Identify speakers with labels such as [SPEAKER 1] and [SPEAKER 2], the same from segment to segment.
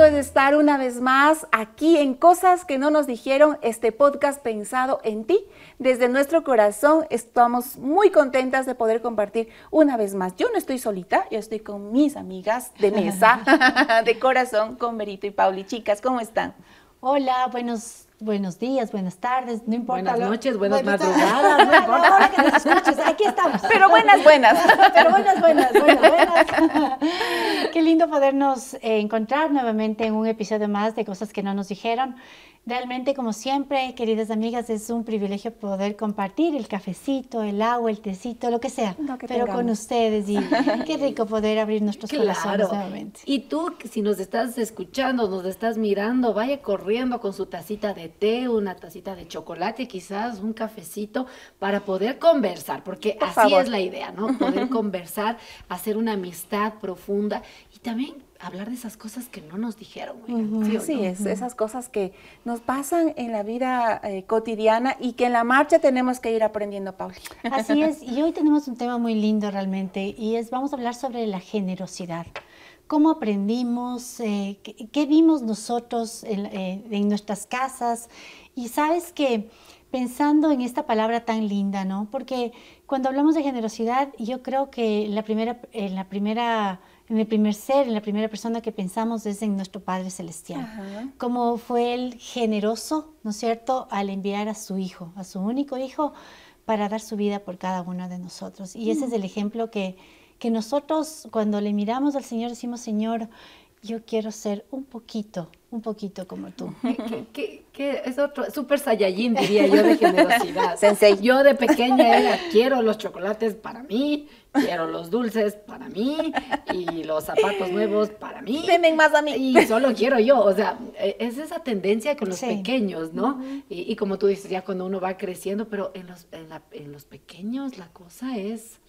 [SPEAKER 1] Gusto es estar una vez más aquí en Cosas que no nos dijeron, este podcast pensado en ti. Desde nuestro corazón estamos muy contentas de poder compartir una vez más. Yo no estoy solita, yo estoy con mis amigas de mesa, de corazón, con Berito y Pauli. Chicas, ¿cómo están?
[SPEAKER 2] Hola, buenos Buenos días, buenas tardes, no importa.
[SPEAKER 3] Buenas noches, buenas madrugadas, no importa.
[SPEAKER 2] que nos escuches, aquí estamos.
[SPEAKER 1] Pero buenas, buenas.
[SPEAKER 2] Pero buenas, buenas, buenas, buenas. Qué lindo podernos eh, encontrar nuevamente en un episodio más de Cosas que no nos dijeron. Realmente, como siempre, queridas amigas, es un privilegio poder compartir el cafecito, el agua, el tecito, lo que sea, pero con ustedes y qué rico poder abrir nuestros corazones nuevamente.
[SPEAKER 3] Y tú, si nos estás escuchando, nos estás mirando, vaya corriendo con su tacita de té, una tacita de chocolate, quizás un cafecito, para poder conversar, porque así es la idea, ¿no? Poder conversar, hacer una amistad profunda y también hablar de esas cosas que no nos dijeron.
[SPEAKER 1] ¿sí, es, esas cosas que nos pasan en la vida eh, cotidiana y que en la marcha tenemos que ir aprendiendo, Pauli.
[SPEAKER 2] Así es, y hoy tenemos un tema muy lindo realmente, y es, vamos a hablar sobre la generosidad. ¿Cómo aprendimos? Eh, qué, vimos nosotros en, eh, en, nuestras casas? Y sabes que pensando en esta palabra tan linda, ¿no? Porque cuando hablamos de generosidad, yo creo que la primera, en la primera en el primer ser, en la primera persona que pensamos es en nuestro Padre Celestial. Como fue el generoso, ¿no es cierto?, al enviar a su Hijo, a su único Hijo, para dar su vida por cada uno de nosotros. Y ese es el ejemplo que, que nosotros cuando le miramos al Señor decimos, Señor, yo quiero ser un poquito, un poquito como tú.
[SPEAKER 3] ¿Qué, es otro? Super Saiyajin, diría yo, de generosidad. Sensei. Yo de pequeña era, quiero los chocolates para mí, quiero los dulces para mí y los zapatos nuevos para mí.
[SPEAKER 1] Tienen más a mí.
[SPEAKER 3] Y solo quiero yo. O sea, e, es esa tendencia con los pequeños, ¿no? y, como tú dices, ya cuando uno va creciendo, pero en los, en, en los pequeños la cosa es,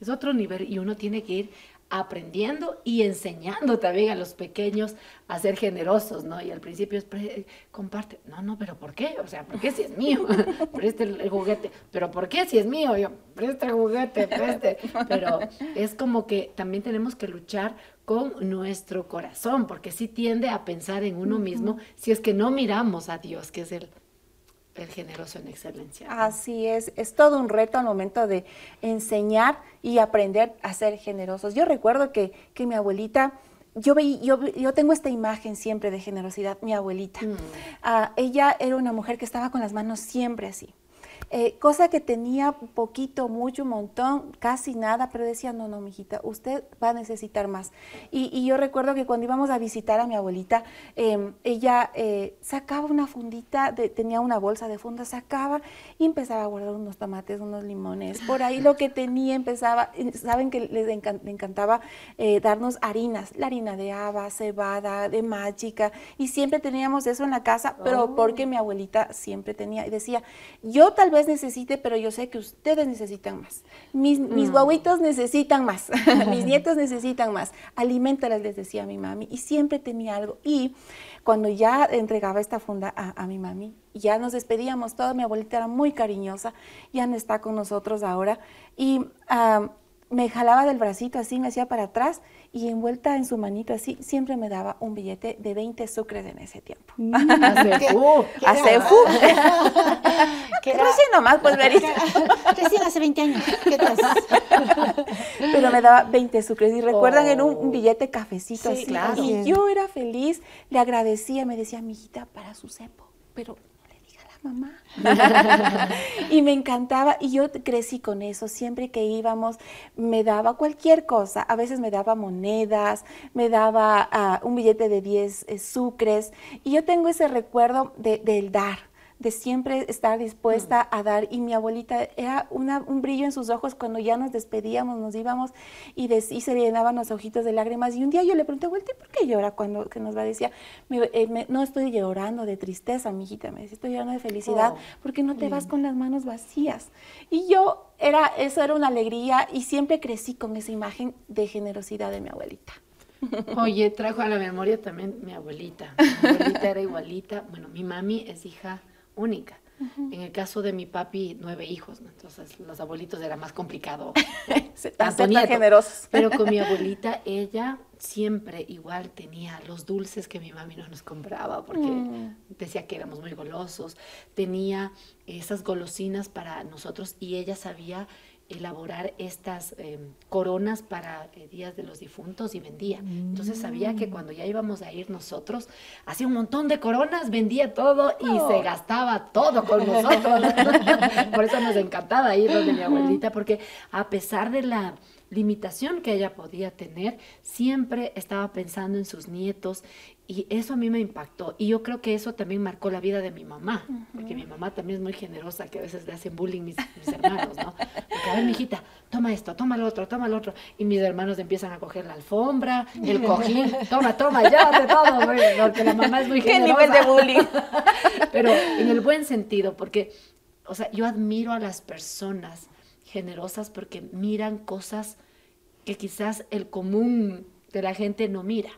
[SPEAKER 3] es otro nivel y uno tiene que ir aprendiendo y enseñando también a los pequeños a ser generosos, ¿no? Y al principio es, comparte, no, no, pero ¿por qué? O sea, ¿por qué si es mío? Preste el, juguete, pero ¿por qué si es mío? Yo, preste el juguete, preste. Pero es como que también tenemos que luchar con nuestro corazón, porque sí tiende a pensar en uno mismo si es que no miramos a Dios, que es el el generoso en excelencia.
[SPEAKER 1] Así es, es todo un reto al momento de enseñar y aprender a ser generosos. Yo recuerdo que, que mi abuelita, yo, veí, yo, yo, tengo esta imagen siempre de generosidad, mi abuelita. Mm. Ah, ella era una mujer que estaba con las manos siempre así. Eh, cosa que tenía poquito, mucho, un montón, casi nada, pero decía, no, no, mijita, usted va a necesitar más. Y, yo recuerdo que cuando íbamos a visitar a mi abuelita, em, ella eh, sacaba una fundita, tenía una bolsa de funda, sacaba y empezaba a guardar unos tomates, unos limones, por ahí lo que tenía empezaba, saben que les encantaba eh, darnos harinas, la harina de haba, cebada, de mágica, y siempre teníamos eso en la casa, pero oh. porque mi abuelita siempre tenía, y decía, yo tal vez necesite, pero yo sé que ustedes necesitan más. Mis, mis mm. guaguitos necesitan más, mis nietos necesitan más. Aliméntalas, les decía a mi mami, y siempre tenía algo. Y cuando ya entregaba esta funda a, mi mami, ya nos despedíamos, toda mi abuelita era muy cariñosa, ya no está con nosotros ahora, y me jalaba del bracito así, me hacía para atrás y envuelta en su manito así, siempre me daba un billete de 20 sucres en ese tiempo. Mm, hace fu. ¿Qué Recién nomás, pues, Verita.
[SPEAKER 2] Recién hace 20 años. ¿Qué?
[SPEAKER 1] Pero me daba 20 sucres. Y recuerdan, en un, billete cafecito así. Claro. Y yo era feliz, le agradecía, me decía, mi hijita, para su cepo. Pero mamá. y me encantaba y yo crecí con eso. Siempre que íbamos me daba cualquier cosa. A veces me daba monedas, me daba ah, un billete de 10 eh, sucres. Y yo tengo ese recuerdo del dar de siempre estar dispuesta mm. a dar. Y mi abuelita era una, un brillo en sus ojos cuando ya nos despedíamos, nos íbamos y, se llenaban los ojitos de lágrimas. Y un día yo le pregunté, abuelita, ¿por qué llora cuando que nos va? Decía, eh, no estoy llorando de tristeza, mi hijita, me decía, estoy llorando de felicidad, oh, porque no te vas con las manos vacías. Y yo, era, eso era una alegría y siempre crecí con esa imagen de generosidad de mi abuelita.
[SPEAKER 3] Oye, trajo a la memoria también mi abuelita. Mi abuelita era igualita. Bueno, mi mami es hija única. En el caso de mi papi, nueve hijos, entonces los abuelitos era más complicado.
[SPEAKER 1] Tan generosos.
[SPEAKER 3] Pero con mi abuelita, ella siempre igual tenía los dulces que mi mami no nos compraba porque mm. decía que éramos muy golosos. Tenía esas golosinas para nosotros y ella sabía elaborar estas em, coronas para eh, días de los difuntos y vendía. Entonces sabía que mm. cuando ya íbamos a ir nosotros, hacía un montón de coronas, vendía todo y se gastaba todo con nosotros. Por eso nos encantaba ir donde mi abuelita, porque a pesar de la limitación que ella podía tener, siempre estaba pensando en sus nietos y eso a mí me impactó. Y yo creo que eso también marcó la vida de mi mamá, porque mi mamá también es muy generosa, que a veces le hacen bullying mis, hermanos, ¿no? Porque, a ver, mijita, toma esto, toma lo otro, toma lo otro. Y mis hermanos empiezan a coger la alfombra, el cojín, toma, toma, ya, de todo, porque la mamá es muy generosa.
[SPEAKER 1] ¿Qué nivel de bullying?
[SPEAKER 3] Pero en el buen sentido, porque, o sea, yo admiro a las personas generosas porque miran cosas que quizás el común de la gente no mira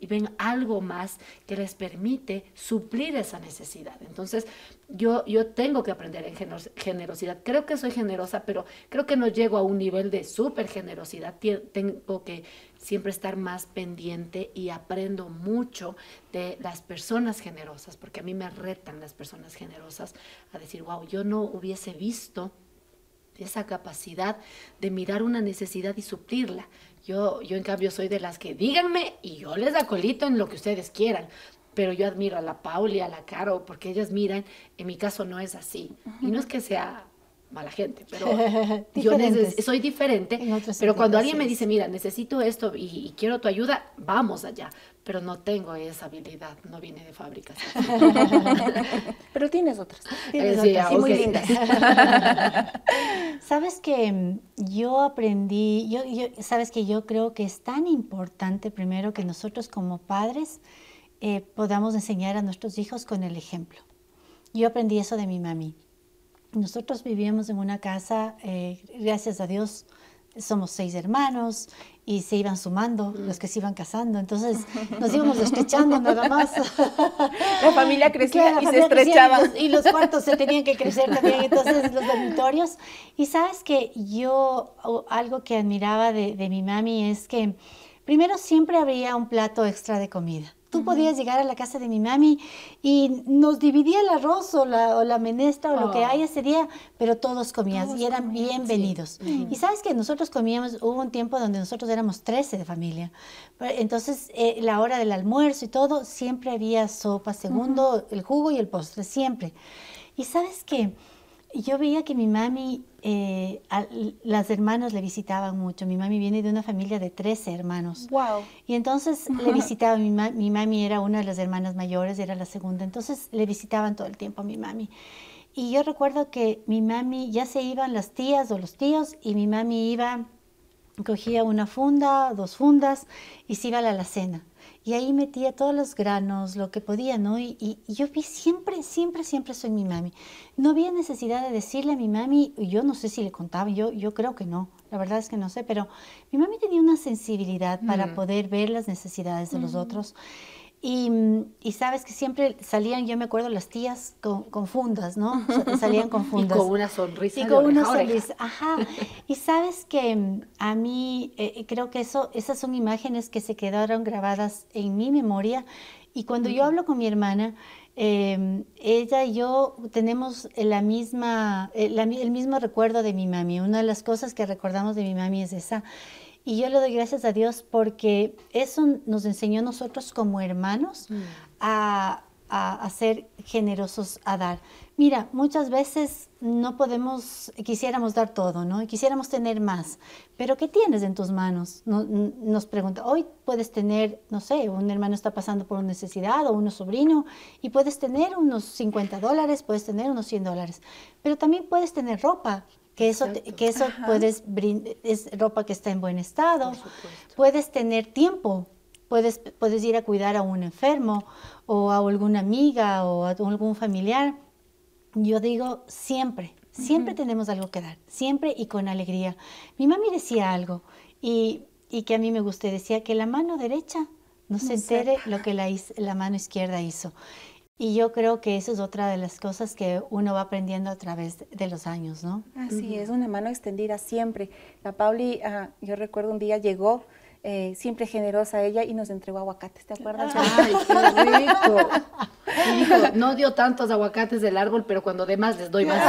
[SPEAKER 3] y ven algo más que les permite suplir esa necesidad. Entonces, yo, yo tengo que aprender en generosidad. Creo que soy generosa, pero creo que no llego a un nivel de súper generosidad. Tengo que siempre estar más pendiente y aprendo mucho de las personas generosas, porque a mí me retan las personas generosas a decir, wow, yo no hubiese visto esa capacidad de mirar una necesidad y suplirla. Yo, yo en cambio soy de las que díganme y yo les acolito en lo que ustedes quieran. Pero yo admiro a la Pauli, a la Caro, porque ellas miran, en mi caso no es así. Y no es que sea mala gente, pero yo soy diferente. Pero cuando alguien me dice, mira, necesito esto y, quiero tu ayuda, vamos allá. Pero no tengo esa habilidad, no viene de fábricas.
[SPEAKER 1] pero tienes otras. Tienes eh, otras, muy lindas.
[SPEAKER 2] sabes que yo aprendí, yo, sabes que yo creo que es tan importante primero que nosotros como padres eh, podamos enseñar a nuestros hijos con el ejemplo. Yo aprendí eso de mi mami. Nosotros vivíamos en una casa, eh, gracias a Dios, somos seis hermanos y se iban sumando mm. los que se iban casando, entonces nos íbamos estrechando nada más.
[SPEAKER 1] La familia crecía y se estrechaba.
[SPEAKER 2] Y los, cuartos se tenían que crecer también, entonces los dormitorios. Y sabes que yo, algo que admiraba de, de mi mami es que primero siempre había un plato extra de comida. Tú podías llegar a la casa de mi mami y nos dividía el arroz o la, o la menestra o lo que oh. haya ese día, pero todos comían y eran bienvenidos. Y sabes que nosotros comíamos, hubo un tiempo donde nosotros éramos 13 de familia. Entonces, eh, la hora del almuerzo y todo, siempre había sopa, segundo, el jugo y el postre, siempre. Y sabes que yo veía que mi mami, eh, las hermanas le visitaban mucho. Mi mami viene de una familia de 13 hermanos.
[SPEAKER 1] Wow.
[SPEAKER 2] Y entonces le visitaba, mi, mi mami era una de las hermanas mayores, era la segunda. Entonces le visitaban todo el tiempo a mi mami. Y yo recuerdo que mi mami, ya se iban las tías o los tíos, y mi mami iba, cogía una funda, dos fundas, y se iba a la alacena y ahí metía todos los granos, lo que podía, ¿no? Y, yo vi siempre, siempre, siempre soy mi mami. No había necesidad de decirle a mi mami, yo no sé si le contaba, yo, yo creo que no, la verdad es que no sé, pero mi mami tenía una sensibilidad para mm. poder ver las necesidades de los mm. otros. Y, sabes que siempre salían, yo me acuerdo, las tías con, fundas, ¿no? salían con fundas.
[SPEAKER 3] Y con una sonrisa.
[SPEAKER 2] Y con una sonrisa, ajá. Y sabes que a mí eh, eh, creo que eso, esas son imágenes que se quedaron grabadas en mi memoria. Y cuando yo hablo con mi hermana, em, ella y yo tenemos la misma, el, eh, el mismo recuerdo de mi mami. Una de las cosas que recordamos de mi mami es esa. Y yo le doy gracias a Dios porque eso nos enseñó a nosotros como hermanos mm. a, ser generosos, a dar. Mira, muchas veces no podemos, quisiéramos dar todo, ¿no? Quisiéramos tener más, pero ¿qué tienes en tus manos? nos pregunta, hoy puedes tener, no sé, un hermano está pasando por una necesidad o un sobrino y puedes tener unos 50 dólares, puedes tener unos 100 dólares, pero también puedes tener ropa, que eso, que eso puedes es ropa que está en buen estado, puedes tener tiempo, puedes, puedes ir a cuidar a un enfermo o a alguna amiga o a algún familiar. Yo digo siempre, siempre tenemos algo que dar, siempre y con alegría. Mi mami decía algo y, y que a mí me gustó, decía que la mano derecha no, se entere lo que la, la mano izquierda hizo. Y yo creo que eso es otra de las cosas que uno va aprendiendo a través de los años, ¿no?
[SPEAKER 1] Así es, una mano extendida siempre. La Pauli, ah, yo recuerdo un día llegó eh, siempre generosa ella y nos entregó aguacates, ¿te acuerdas?
[SPEAKER 3] Ay, qué rico. Y dijo, no dio tantos aguacates del árbol, pero cuando dé más les doy más.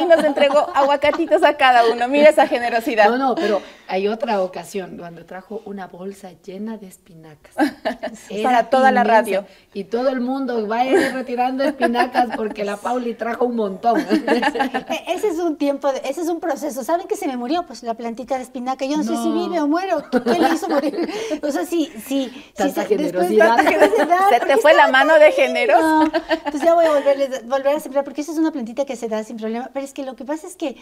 [SPEAKER 1] y nos entregó aguacatitos a cada uno. Mira esa generosidad.
[SPEAKER 3] No, no, pero hay otra ocasión cuando trajo una bolsa llena de espinacas.
[SPEAKER 1] Para toda la radio.
[SPEAKER 3] Y todo el mundo va a ir retirando espinacas porque la Pauli trajo un montón.
[SPEAKER 2] E-, ese es un tiempo, ese es un proceso. ¿Saben que se me murió? Pues la plantita de espinaca. Yo no, sé si vive o muero. ¿Qué le hizo morir? O sea, sí, sí.
[SPEAKER 3] Tanta generosidad.
[SPEAKER 1] se te fue la mano de generoso.
[SPEAKER 2] entonces ya voy a volver a sembrar porque esa es una plantita que se da sin problema. Pero es que lo que pasa es que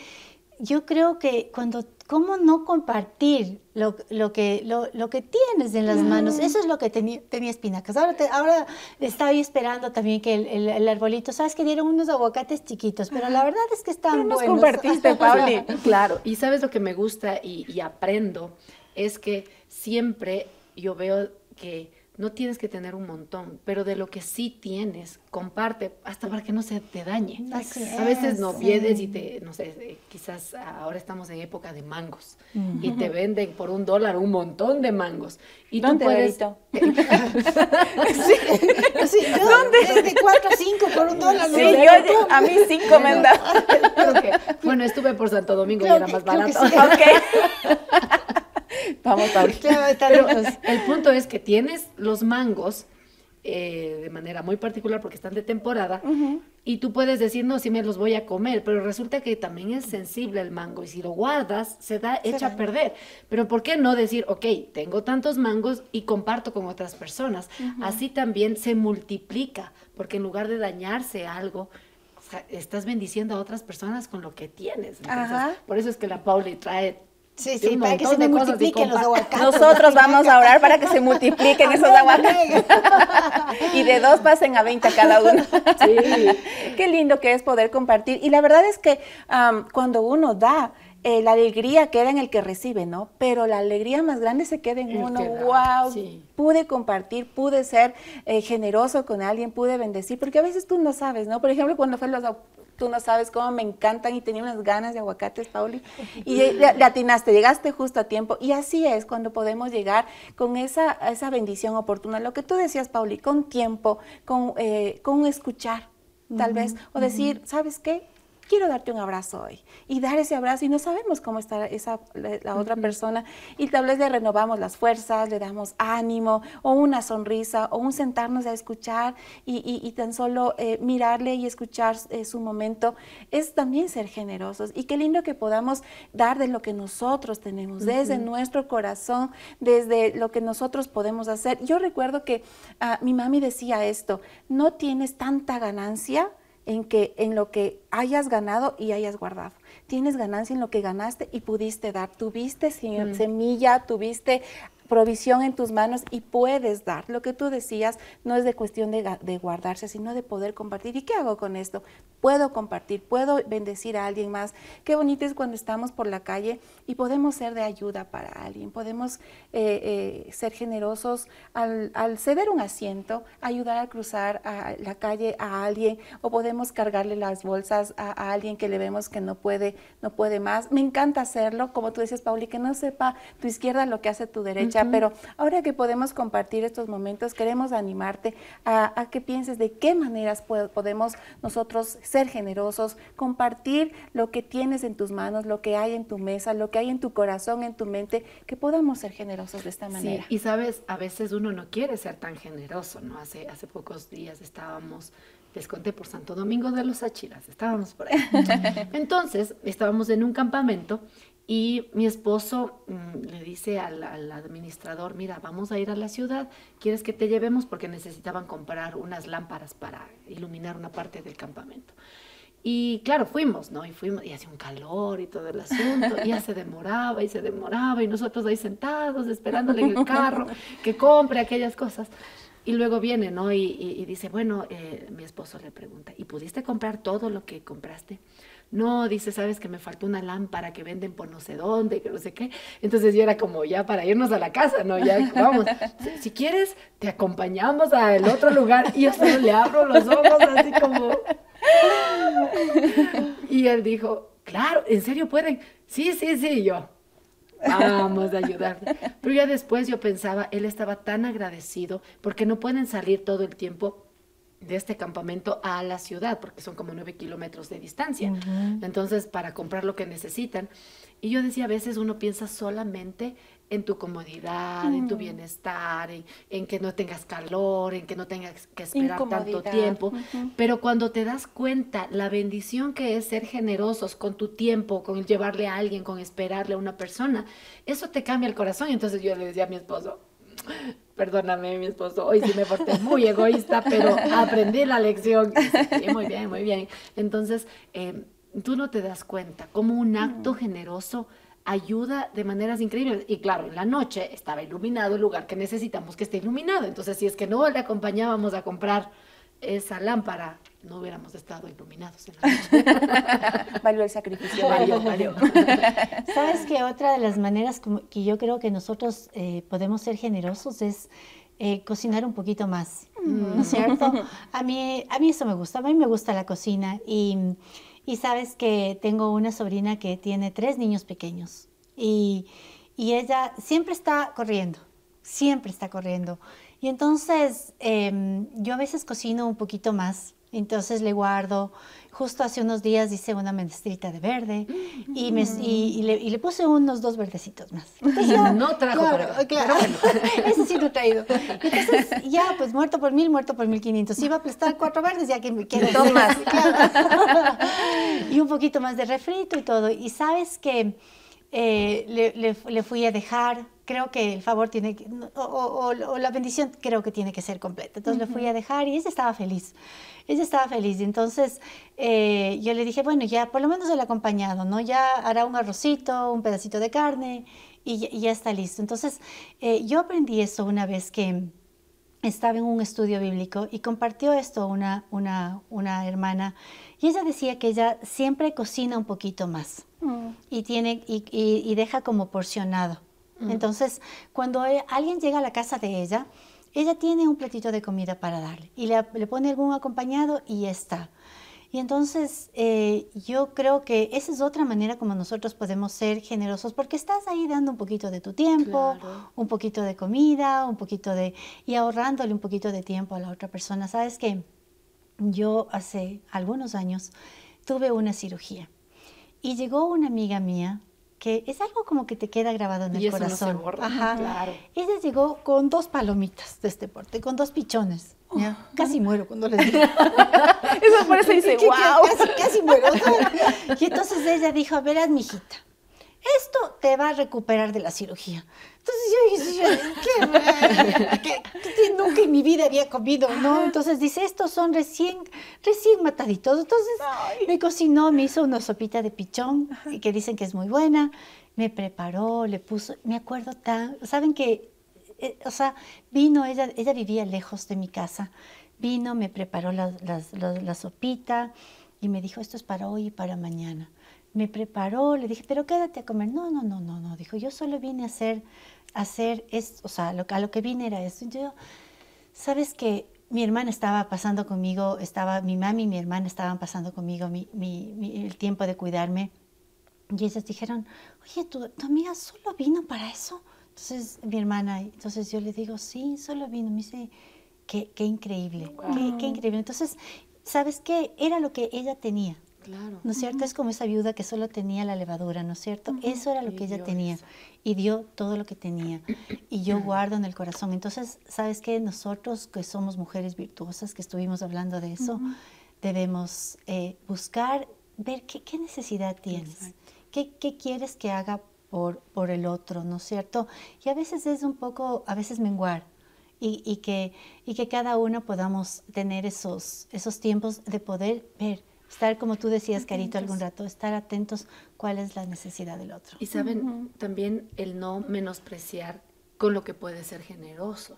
[SPEAKER 2] yo creo que cuando, ¿cómo no compartir lo, lo que, lo, lo, que tienes en las manos? Eso es lo que tenía, tenía espinacas. Ahora, te, ahora estaba esperando también que el, el, arbolito, sabes que dieron unos aguacates chiquitos, pero la verdad es que están buenos.
[SPEAKER 1] compartiste, Pauli.
[SPEAKER 3] claro, y sabes lo que me gusta y, y aprendo es que siempre yo veo que no tienes que tener un montón, pero de lo que sí tienes, comparte, hasta para que no se te dañe. a veces no pierdes y te, no sé, eh, quizás ahora estamos en época de mangos y te venden por un dólar un montón de mangos. Y
[SPEAKER 1] ¿Dónde, tú puedes...
[SPEAKER 2] sí, sí, ¿Dónde? De cuatro a cinco por un dólar.
[SPEAKER 1] Sí, yo, a mí cinco me han dado.
[SPEAKER 3] Bueno, estuve por Santo Domingo y era más barato.
[SPEAKER 1] Vamos a ver.
[SPEAKER 3] el punto es que tienes los mangos eh, de manera muy particular porque están de temporada y tú puedes decir, no, si me los voy a comer, pero resulta que también es sensible el mango y si lo guardas se da hecha a perder. Pero ¿por qué no decir, ok, tengo tantos mangos y comparto con otras personas? Así también se multiplica porque en lugar de dañarse algo, estás bendiciendo a otras personas con lo que tienes. por eso es que la Pauli trae
[SPEAKER 2] Sí, sí, para que se multipliquen los aguacates.
[SPEAKER 1] Nosotros vamos a orar para que se multipliquen esos aguacates. y de dos pasen a 20 cada uno. Sí. Qué lindo que es poder compartir. Y la verdad es que cuando uno da, eh, la alegría queda en el que recibe, ¿no? Pero la alegría más grande se queda en uno. ¡Wow! Pude compartir, pude ser eh, generoso con alguien, pude bendecir, porque a veces tú no sabes, ¿no? Por ejemplo, cuando fue los tú no sabes cómo me encantan y tenía unas ganas de aguacates, Pauli, y le, atinaste, llegaste justo a tiempo. Y así es cuando podemos llegar con esa, esa bendición oportuna. Lo que tú decías, Pauli, con tiempo, con, eh, con escuchar, tal vez, o decir, ¿sabes qué? Quiero darte un abrazo hoy. Y dar ese abrazo y no sabemos cómo está esa, la, otra persona y tal vez le renovamos las fuerzas, le damos ánimo o una sonrisa o un sentarnos a escuchar y, tan solo eh, mirarle y escuchar eh, su momento es también ser generosos. Y qué lindo que podamos dar de lo que nosotros tenemos, desde nuestro corazón, desde lo que nosotros podemos hacer. Yo recuerdo que ah, mi mami decía esto, no tienes tanta ganancia en que en lo que hayas ganado y hayas guardado. Tienes ganancia en lo que ganaste y pudiste dar. Tuviste mm. semilla, tuviste provisión en tus manos y puedes dar. Lo que tú decías no es de cuestión de, guardarse, sino de poder compartir. ¿Y qué hago con esto? Puedo compartir, puedo bendecir a alguien más. Qué bonito es cuando estamos por la calle y podemos ser de ayuda para alguien, podemos eh, eh, ser generosos al, ceder un asiento, ayudar a cruzar a la calle a alguien o podemos cargarle las bolsas a, alguien que le vemos que no puede, no puede más. Me encanta hacerlo, como tú dices, Pauli, que no sepa tu izquierda lo que hace tu derecha pero ahora que podemos compartir estos momentos, queremos animarte a, que pienses de qué maneras podemos nosotros ser generosos, compartir lo que tienes en tus manos, lo que hay en tu mesa, lo que hay en tu corazón, en tu mente, que podamos ser generosos de esta manera.
[SPEAKER 3] Sí, y sabes, a veces uno no quiere ser tan generoso, ¿no? Hace, hace pocos días estábamos les conté por Santo Domingo de los Achiras, estábamos por ahí. Entonces, estábamos en un campamento y mi esposo mm, le dice al, administrador, mira, vamos a ir a la ciudad, ¿quieres que te llevemos? Porque necesitaban comprar unas lámparas para iluminar una parte del campamento. Y claro, fuimos, ¿no? Y fuimos, y hacía un calor y todo el asunto, y ya se demoraba y se demoraba, y nosotros ahí sentados esperándole en el carro que compre aquellas cosas. Y luego viene, ¿no? Y, dice, bueno, eh, mi esposo le pregunta, ¿y pudiste comprar todo lo que compraste? no, dice, sabes que me faltó una lámpara que venden por no sé dónde, que no sé qué. Entonces yo era como ya para irnos a la casa, ¿no? Ya vamos, si, quieres, te acompañamos al otro lugar y yo solo le abro los ojos así como... Y él dijo, claro, ¿en serio pueden? Sí, sí, sí, yo. Vamos a ayudarle. Pero ya después yo pensaba, él estaba tan agradecido porque no pueden salir todo el tiempo de este campamento a la ciudad, porque son como nueve kilómetros de distancia. Entonces, para comprar lo que necesitan. Y yo decía, a veces uno piensa solamente en tu comodidad, en tu bienestar, en, que no tengas calor, en que no tengas que esperar tanto tiempo. Pero cuando te das cuenta la bendición que es ser generosos con tu tiempo, con llevarle a alguien, con esperarle a una persona, eso te cambia el corazón. Y entonces yo le decía a mi esposo, perdóname mi esposo, hoy sí me porté muy egoísta, pero aprendí la lección. muy bien, muy bien. Entonces, eh, tú no te das cuenta cómo un acto generoso ayuda de maneras increíbles. Y claro, en la noche estaba iluminado el lugar que necesitamos que esté iluminado. Entonces, si es que no le acompañábamos a comprar esa lámpara, no hubiéramos estado iluminados en la noche.
[SPEAKER 1] valió el sacrificio.
[SPEAKER 3] Valió, valió.
[SPEAKER 2] Sabes que otra de las maneras que yo creo que nosotros eh, podemos ser generosos es eh, cocinar un poquito más, ¿no es cierto? A mí, a mí eso me gusta, a mí me gusta la cocina y y sabes que tengo una sobrina que tiene tres niños pequeños y, ella siempre está corriendo, siempre está corriendo. Y entonces em, yo a veces cocino un poquito más, entonces le guardo Justo hace unos días hice una menestrita de verde y, me, y, le, puse unos dos verdecitos más.
[SPEAKER 3] no trajo, claro, pero, claro.
[SPEAKER 2] Eso sí lo he traído. Entonces, ya, pues muerto por mil, muerto por mil quinientos. Iba a prestar cuatro verdes, ya que me quiero
[SPEAKER 1] dos más.
[SPEAKER 2] y un poquito más de refrito y todo. Y sabes que eh, le, le, fui a dejar creo que el favor tiene que, o, o, la bendición creo que tiene que ser completa. Entonces le fui a dejar y ella estaba feliz. Ella estaba feliz. Y entonces eh, yo le dije, bueno, ya por lo menos el acompañado, ¿no? Ya hará un arrocito, un pedacito de carne y, ya está listo. Entonces eh, yo aprendí eso una vez que estaba en un estudio bíblico y compartió esto una, una, una hermana y ella decía que ella siempre cocina un poquito más mm. y, tiene, y, y deja como porcionado. Entonces, cuando e, alguien llega a la casa de ella, ella tiene un platito de comida para darle y le, pone algún acompañado y ya está. Y entonces eh, yo creo que esa es otra manera como nosotros podemos ser generosos, porque estás ahí dando un poquito de tu tiempo, un poquito de comida, un poquito de... y ahorrándole un poquito de tiempo a la otra persona. Sabes que yo hace algunos años tuve una cirugía y llegó una amiga mía que es algo como que te queda grabado en el corazón.
[SPEAKER 3] Ajá. Claro.
[SPEAKER 2] Ella llegó con dos palomitas de este porte, con dos pichones. Casi muero cuando les digo.
[SPEAKER 1] Eso por eso dice, wow.
[SPEAKER 2] Casi, casi muero. y entonces ella dijo, verás, mijita, esto te va a recuperar de la cirugía. Entonces yo dije, ¿qué? ¿Qué, nunca en mi vida había comido, ¿no? Entonces dice, estos son recién, recién mataditos. Entonces me cocinó, me hizo una sopita de pichón, que dicen que es muy buena. Me preparó, le puso, me acuerdo tan, saben que, eh, o sea, vino, ella, ella vivía lejos de mi casa. Vino, me preparó la, la sopita y me dijo, esto es para hoy y para mañana me preparó, le dije, pero quédate a comer. No, no, no, no, no, dijo, yo solo vine a hacer hacer esto, o sea, lo, a lo que vine era esto. Yo, sabes que mi hermana estaba pasando conmigo, estaba, mi mami y mi hermana estaban pasando conmigo mi, mi, el tiempo de cuidarme. Y ellas dijeron, oye, ¿tu, ¿tu, amiga solo vino para eso? Entonces mi hermana, entonces yo le digo, sí, solo vino. Me dice, qué, qué increíble, qué, qué, increíble. Entonces, ¿sabes qué? Era lo que ella tenía. ¿No es cierto? Es como esa viuda que solo tenía la levadura, ¿no es cierto? Eso era lo que ella tenía y dio todo lo que tenía. Y yo guardo en el corazón. Entonces, ¿sabes qué? Nosotros que somos mujeres virtuosas, que estuvimos hablando de eso, debemos eh, buscar, ver qué, necesidad tienes, qué, quieres que haga por, por el otro, ¿no es cierto? Y a veces es un poco, a veces menguar. Y, y, que, y que cada uno podamos tener esos, esos tiempos de poder ver Estar, como tú decías, Carito, algún rato, estar atentos cuál es la necesidad del otro.
[SPEAKER 3] Y saben, también el no menospreciar con lo que puede ser generoso.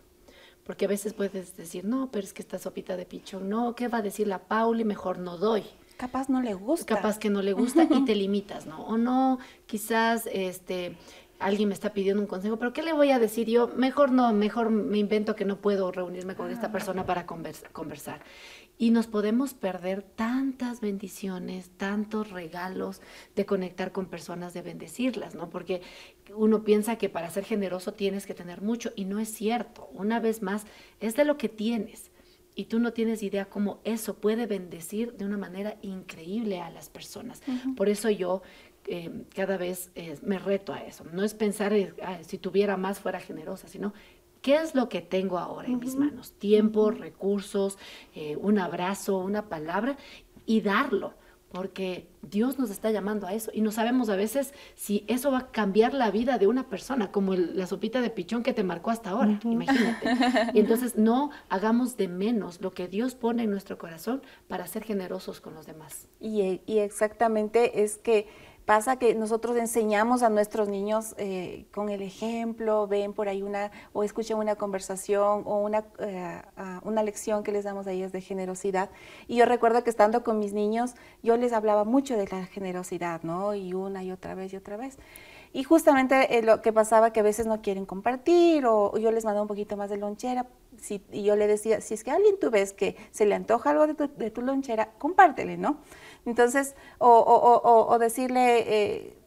[SPEAKER 3] Porque a veces puedes decir, no, pero es que esta sopita de pichón, no, ¿qué va a decir la Pauli? Mejor no doy.
[SPEAKER 1] capaz no le gusta.
[SPEAKER 3] Capaz que no le gusta y te limitas, ¿no? O no, quizás este alguien me está pidiendo un consejo, pero ¿qué le voy a decir yo? Mejor no, mejor me invento que no puedo reunirme con esta persona para conversar. Y nos podemos perder tantas bendiciones, tantos regalos de conectar con personas, de bendecirlas, ¿no? Porque uno piensa que para ser generoso tienes que tener mucho y no es cierto. Una vez más, es de lo que tienes y tú no tienes idea cómo eso puede bendecir de una manera increíble a las personas. Por eso yo eh, cada vez eh, me reto a eso. No es pensar eh, si tuviera más fuera generosa, sino qué es lo que tengo ahora en mis manos. Tiempo, recursos, un abrazo, una palabra y darlo porque Dios nos está llamando a eso y no sabemos a veces si eso va a cambiar la vida de una persona, como la sopita de pichón que te marcó hasta ahora, imagínate. Y entonces no hagamos de menos lo que Dios pone en nuestro corazón para ser generosos con los demás.
[SPEAKER 1] Y, y exactamente es que Pasa que nosotros enseñamos a nuestros niños eh, con el ejemplo, ven por ahí una, o escuchan una conversación o una, eh, una lección que les damos a ellos de generosidad. Y yo recuerdo que estando con mis niños, yo les hablaba mucho de la generosidad, ¿no? Y una y otra vez y otra vez. Y justamente eh, lo que pasaba que a veces no quieren compartir o, yo les mandaba un poquito más de lonchera si, y yo le decía, si es que alguien tú ves que se le antoja algo de tu, de tu lonchera, compártele, ¿no? Entonces, o, decirle, eh,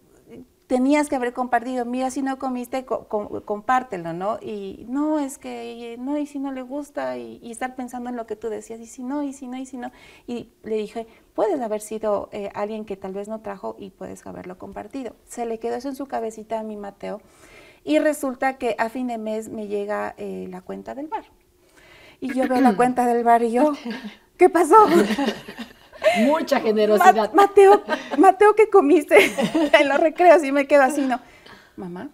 [SPEAKER 1] tenías que haber compartido, mira, si no comiste, compártelo, ¿no? Y no, es que, no, y si no le gusta, y, estar pensando en lo que tú decías, y si no, y si no, y si no. Y le dije, puedes haber sido eh, alguien que tal vez no trajo y puedes haberlo compartido. Se le quedó eso en su cabecita a mi Mateo. Y resulta que a fin de mes me llega eh, la cuenta del bar. Y yo veo la cuenta del bar y yo, ¿qué pasó?
[SPEAKER 3] Mucha generosidad.
[SPEAKER 1] Mateo, Mateo, ¿qué comiste en los recreos? Y me quedo así, ¿no? Mamá,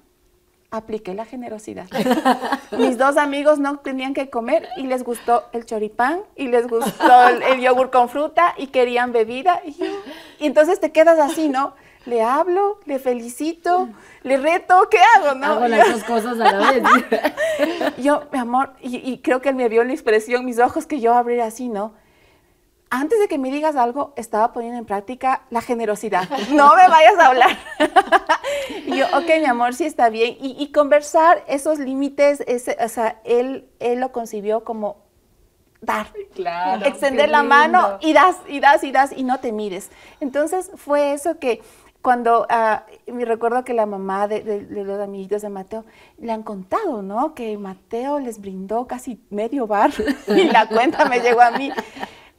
[SPEAKER 1] apliqué la generosidad. Mis dos amigos no tenían que comer y les gustó el choripán y les gustó el, yogur con fruta y querían bebida. Y, entonces te quedas así, ¿no? Le hablo, le felicito, le reto, ¿qué hago?
[SPEAKER 3] ¿no? Hago las dos cosas a la vez.
[SPEAKER 1] yo, mi amor, y, y, creo que él me vio la expresión, mis ojos, que yo abrí así, ¿no? Antes de que me digas algo, estaba poniendo en práctica la generosidad. No me vayas a hablar. y yo, ok, mi amor, sí está bien. Y, conversar esos límites, o sea, él, él lo concibió como dar,
[SPEAKER 3] claro,
[SPEAKER 1] extender la mano y das, y das, y das, y no te mires. Entonces fue eso que cuando uh, me recuerdo que la mamá de, de, los amiguitos de Mateo le han contado, ¿no? Que Mateo les brindó casi medio bar y la cuenta me llegó a mí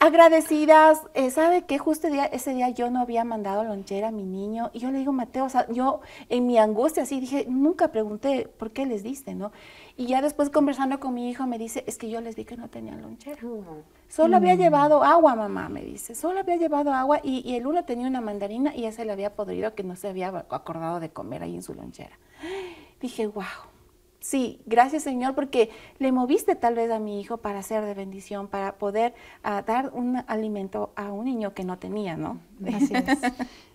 [SPEAKER 1] agradecidas, eh, ¿sabe qué? Justo ese día yo no había mandado lonchera a mi niño y yo le digo, Mateo, o sea, yo en mi angustia así dije, nunca pregunté por qué les diste, ¿no? Y ya después conversando con mi hijo me dice, es que yo les di que no tenían lonchera. Solo había mm. llevado agua, mamá, me dice, solo había llevado agua y, y el uno tenía una mandarina y ese le había podrido que no se había acordado de comer ahí en su lonchera. Dije, wow Sí, gracias Señor, porque le moviste tal vez a mi hijo para ser de bendición, para poder ah, dar un alimento a un niño que no tenía, ¿no?
[SPEAKER 2] Así es.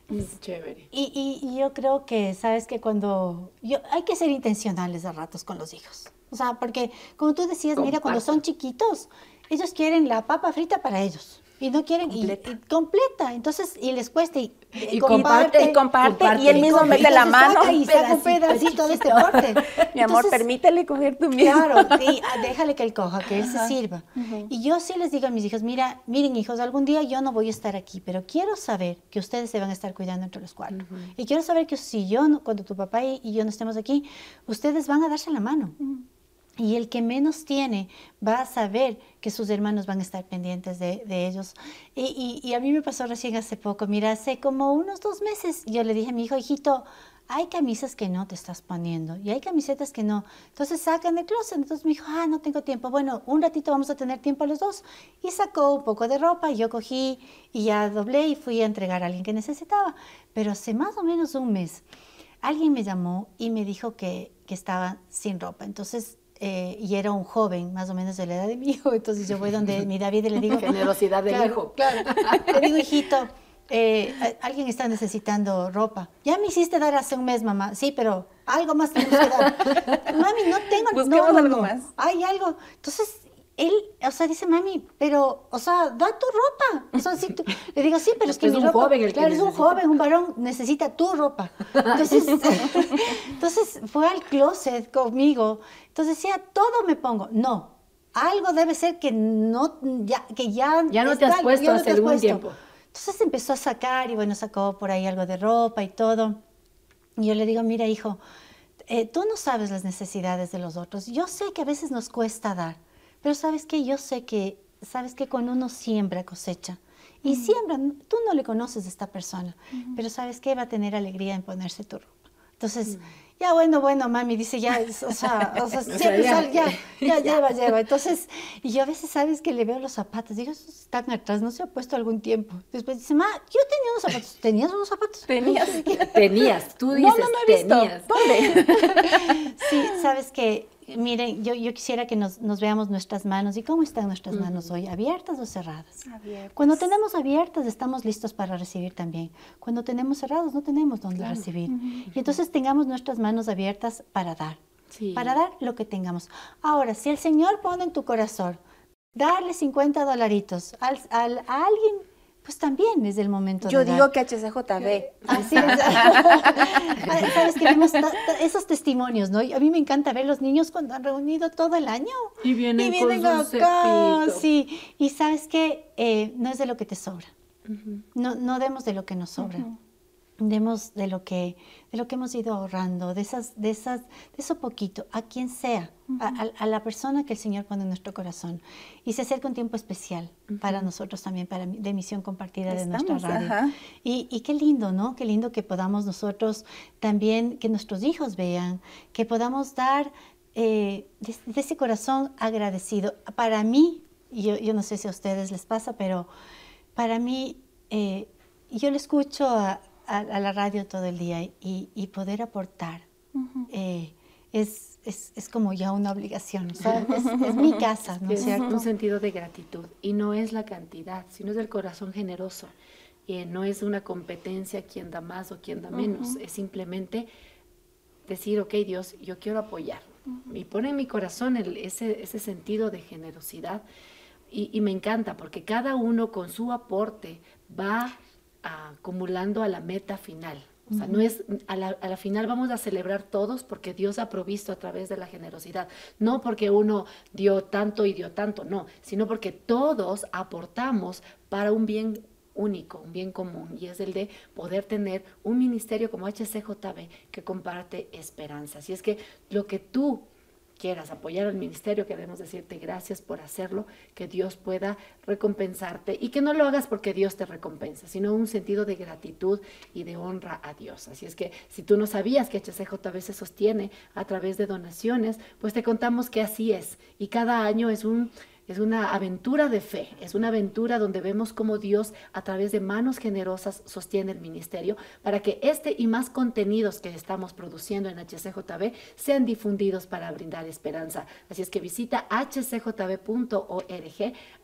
[SPEAKER 2] Chévere. Y, y, yo creo que, sabes que cuando, yo, hay que ser intencionales a ratos con los hijos. O sea, porque como tú decías, mira, cuando son chiquitos, ellos quieren la papa frita para ellos. Y no quieren completa. Y, completa. Entonces, y les cuesta y,
[SPEAKER 1] y comparte, y comparte, y él mismo mete la mano
[SPEAKER 2] y saca un pedacito de este corte.
[SPEAKER 1] Mi amor, permítele coger tu mismo.
[SPEAKER 2] Claro, y déjale que él coja, que él se sirva. Y yo sí les digo a mis hijos, mira, miren hijos, algún día yo no voy a estar aquí, pero quiero saber que ustedes se van a estar cuidando entre los cuatro. Y quiero saber que si yo, cuando tu papá y, yo no estemos aquí, ustedes van a darse la mano. Y el que menos tiene va a saber que sus hermanos van a estar pendientes de, ellos. Y, a mí me pasó recién hace poco, mira, hace como unos dos meses, yo le dije a mi hijo, hijito, hay camisas que no te estás poniendo y hay camisetas que no. Entonces sacan de closet. Entonces me dijo, ah, no tengo tiempo. Bueno, un ratito vamos a tener tiempo los dos. Y sacó un poco de ropa, yo cogí y ya doblé y fui a entregar a alguien que necesitaba. Pero hace más o menos un mes, alguien me llamó y me dijo que, que estaba sin ropa. Entonces eh, y era un joven, más o menos de la edad de mi hijo, entonces yo voy donde mi David y le digo...
[SPEAKER 3] Generosidad del hijo.
[SPEAKER 2] Claro, le digo, hijito, eh, alguien está necesitando ropa. Ya me hiciste dar hace un mes, mamá. Sí, pero algo más tenemos que dar. Mami, no tengo...
[SPEAKER 1] Busquemos algo más.
[SPEAKER 2] Hay algo. Entonces, él o sea, dice mami, pero, o sea, da tu ropa. O sea, tú, le digo, sí, pero es que
[SPEAKER 3] es
[SPEAKER 2] mi
[SPEAKER 3] un
[SPEAKER 2] ropa,
[SPEAKER 3] joven el que
[SPEAKER 2] claro, es un joven, un varón, necesita tu ropa. Entonces, entonces fue al closet conmigo. Entonces decía, todo me pongo. No, algo debe ser que no, ya, que ya.
[SPEAKER 3] Ya no te has
[SPEAKER 2] está-
[SPEAKER 3] puesto
[SPEAKER 2] no
[SPEAKER 3] hace algún
[SPEAKER 2] puesto.
[SPEAKER 3] tiempo.
[SPEAKER 2] Entonces empezó a sacar y bueno, sacó por ahí algo de ropa y todo. Y yo le digo, mira hijo, eh, tú no sabes las necesidades de los otros. Yo sé que a veces nos cuesta dar, pero sabes que yo sé que, sabes que cuando uno siembra cosecha. Y siembra, tú no le conoces a esta persona, pero sabes que va a tener alegría en ponerse tu ropa. Entonces, ya bueno, bueno, mami, dice, ya, es- o sea, o sea, siempre
[SPEAKER 3] ya.
[SPEAKER 2] sal- ya, ya, lleva, lleva. Entonces, y yo a veces, ¿sabes que Le veo los zapatos, digo, esos están atrás, no se ha puesto algún tiempo. Después dice, ma, yo tenía unos zapatos, ¿tenías unos zapatos?
[SPEAKER 1] Tenías.
[SPEAKER 3] Tenías, tú
[SPEAKER 1] No,
[SPEAKER 3] dices,
[SPEAKER 1] no, no he visto.
[SPEAKER 3] tenías.
[SPEAKER 1] ¿Dónde?
[SPEAKER 2] Sí, sabes que, miren, yo, yo quisiera que nos, nos veamos nuestras manos. ¿Y cómo están nuestras manos hoy? ¿Abiertas o cerradas?
[SPEAKER 1] Abiertas.
[SPEAKER 2] Cuando tenemos abiertas, estamos listos para recibir también. Cuando tenemos cerrados, no tenemos dónde recibir. Y entonces tengamos nuestras manos abiertas para dar.
[SPEAKER 3] Sí.
[SPEAKER 2] Para dar lo que tengamos. Ahora, si el Señor pone en tu corazón darle 50 dolaritos al- al- a alguien, pues también es el momento
[SPEAKER 1] Yo
[SPEAKER 2] de dar.
[SPEAKER 1] digo que HCJB.
[SPEAKER 2] Así es. Sabes que vemos esos testimonios, ¿no? Y a mí me encanta ver los niños cuando han reunido todo el año.
[SPEAKER 3] Y vienen con su
[SPEAKER 2] acá,
[SPEAKER 3] cepito.
[SPEAKER 2] sí. Y sabes que no es de lo que te sobra. No, no demos de lo que nos sobra. Demos de lo que de lo que hemos ido ahorrando, de esas de esas de eso poquito, a quien sea, a, a- a la persona que el Señor pone en nuestro corazón. Y se acerca un tiempo especial para nosotros también, para de misión compartida de nuestra
[SPEAKER 1] Estamos,
[SPEAKER 2] radio.
[SPEAKER 1] ajá.
[SPEAKER 2] Y, y qué lindo, ¿no? Qué lindo que podamos nosotros también, que nuestros hijos vean, que podamos dar eh, de, de ese corazón agradecido. Para mí, yo, yo no sé si a ustedes les pasa, pero para mí, eh, yo le escucho a, a- a la radio todo el día y, y poder aportar eh, es, es, es como ya una obligación. o sea, es, es mi casa, ¿no es cierto?
[SPEAKER 3] un sentido de gratitud y no es la cantidad, sino es el corazón generoso. Eh, no es una competencia quién da más o quién da menos, es simplemente decir, ok Dios, yo quiero apoyar. Y pone en mi corazón el- ese, ese sentido de generosidad y, y me encanta porque cada uno con su aporte va acumulando a la meta final. O sea, no es, a la, a la final vamos a celebrar todos porque Dios ha provisto a través de la generosidad. No porque uno dio tanto y dio tanto, no, sino porque todos aportamos para un bien único, un bien común, y es el de poder tener un ministerio como HCJB que comparte esperanza. Así es que lo que tú quieras apoyar al ministerio, queremos decirte gracias por hacerlo, que Dios pueda recompensarte y que no lo hagas porque Dios te recompensa, sino un sentido de gratitud y de honra a Dios. Así es que si tú no sabías que HCJB se sostiene a través de donaciones, pues te contamos que así es y cada año es un es una aventura de fe, es una aventura donde vemos cómo Dios a través de manos generosas sostiene el ministerio para que este y más contenidos que estamos produciendo en HCJB sean difundidos para brindar esperanza. Así es que visita hcjb.org,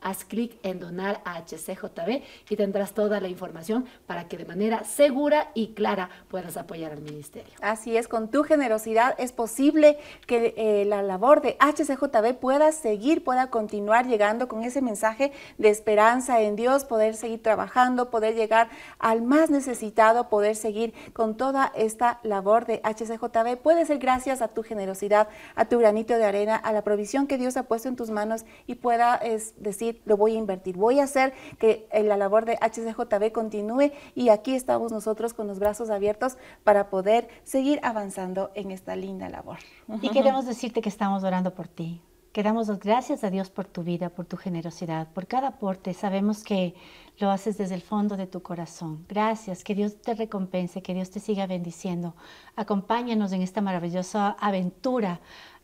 [SPEAKER 3] haz clic en donar a HCJB y tendrás toda la información para que de manera segura y clara puedas apoyar al ministerio.
[SPEAKER 1] Así es, con tu generosidad es posible que eh, la labor de HCJB pueda seguir, pueda continuar llegando con ese mensaje de esperanza en Dios, poder seguir trabajando, poder llegar al más necesitado, poder seguir con toda esta labor de HCJB. Puede ser gracias a tu generosidad, a tu granito de arena, a la provisión que Dios ha puesto en tus manos y pueda es decir, lo voy a invertir, voy a hacer que eh, la labor de HCJB continúe y aquí estamos nosotros con los brazos abiertos para poder seguir avanzando en esta linda labor.
[SPEAKER 2] Y queremos decirte que estamos orando por ti. Que damos las gracias a Dios por tu vida, por tu generosidad, por cada aporte. Sabemos que lo haces desde el fondo de tu corazón. Gracias, que Dios te recompense, que Dios te siga bendiciendo. Acompáñanos en esta maravillosa aventura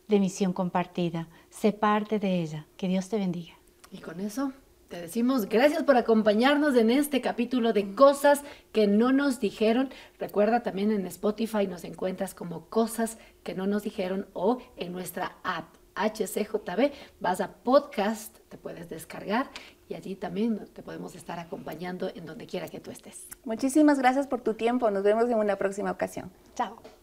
[SPEAKER 2] de misión compartida. Sé parte de ella. Que Dios te bendiga.
[SPEAKER 3] Y con eso te decimos gracias por acompañarnos en este capítulo de cosas que no nos dijeron. Recuerda también en Spotify nos encuentras como cosas que no nos dijeron o en nuestra app HCJB. Vas a podcast, te puedes descargar y allí también te podemos estar acompañando en donde quiera que tú estés.
[SPEAKER 1] Muchísimas gracias por tu tiempo. Nos vemos en una próxima ocasión.
[SPEAKER 2] Chao.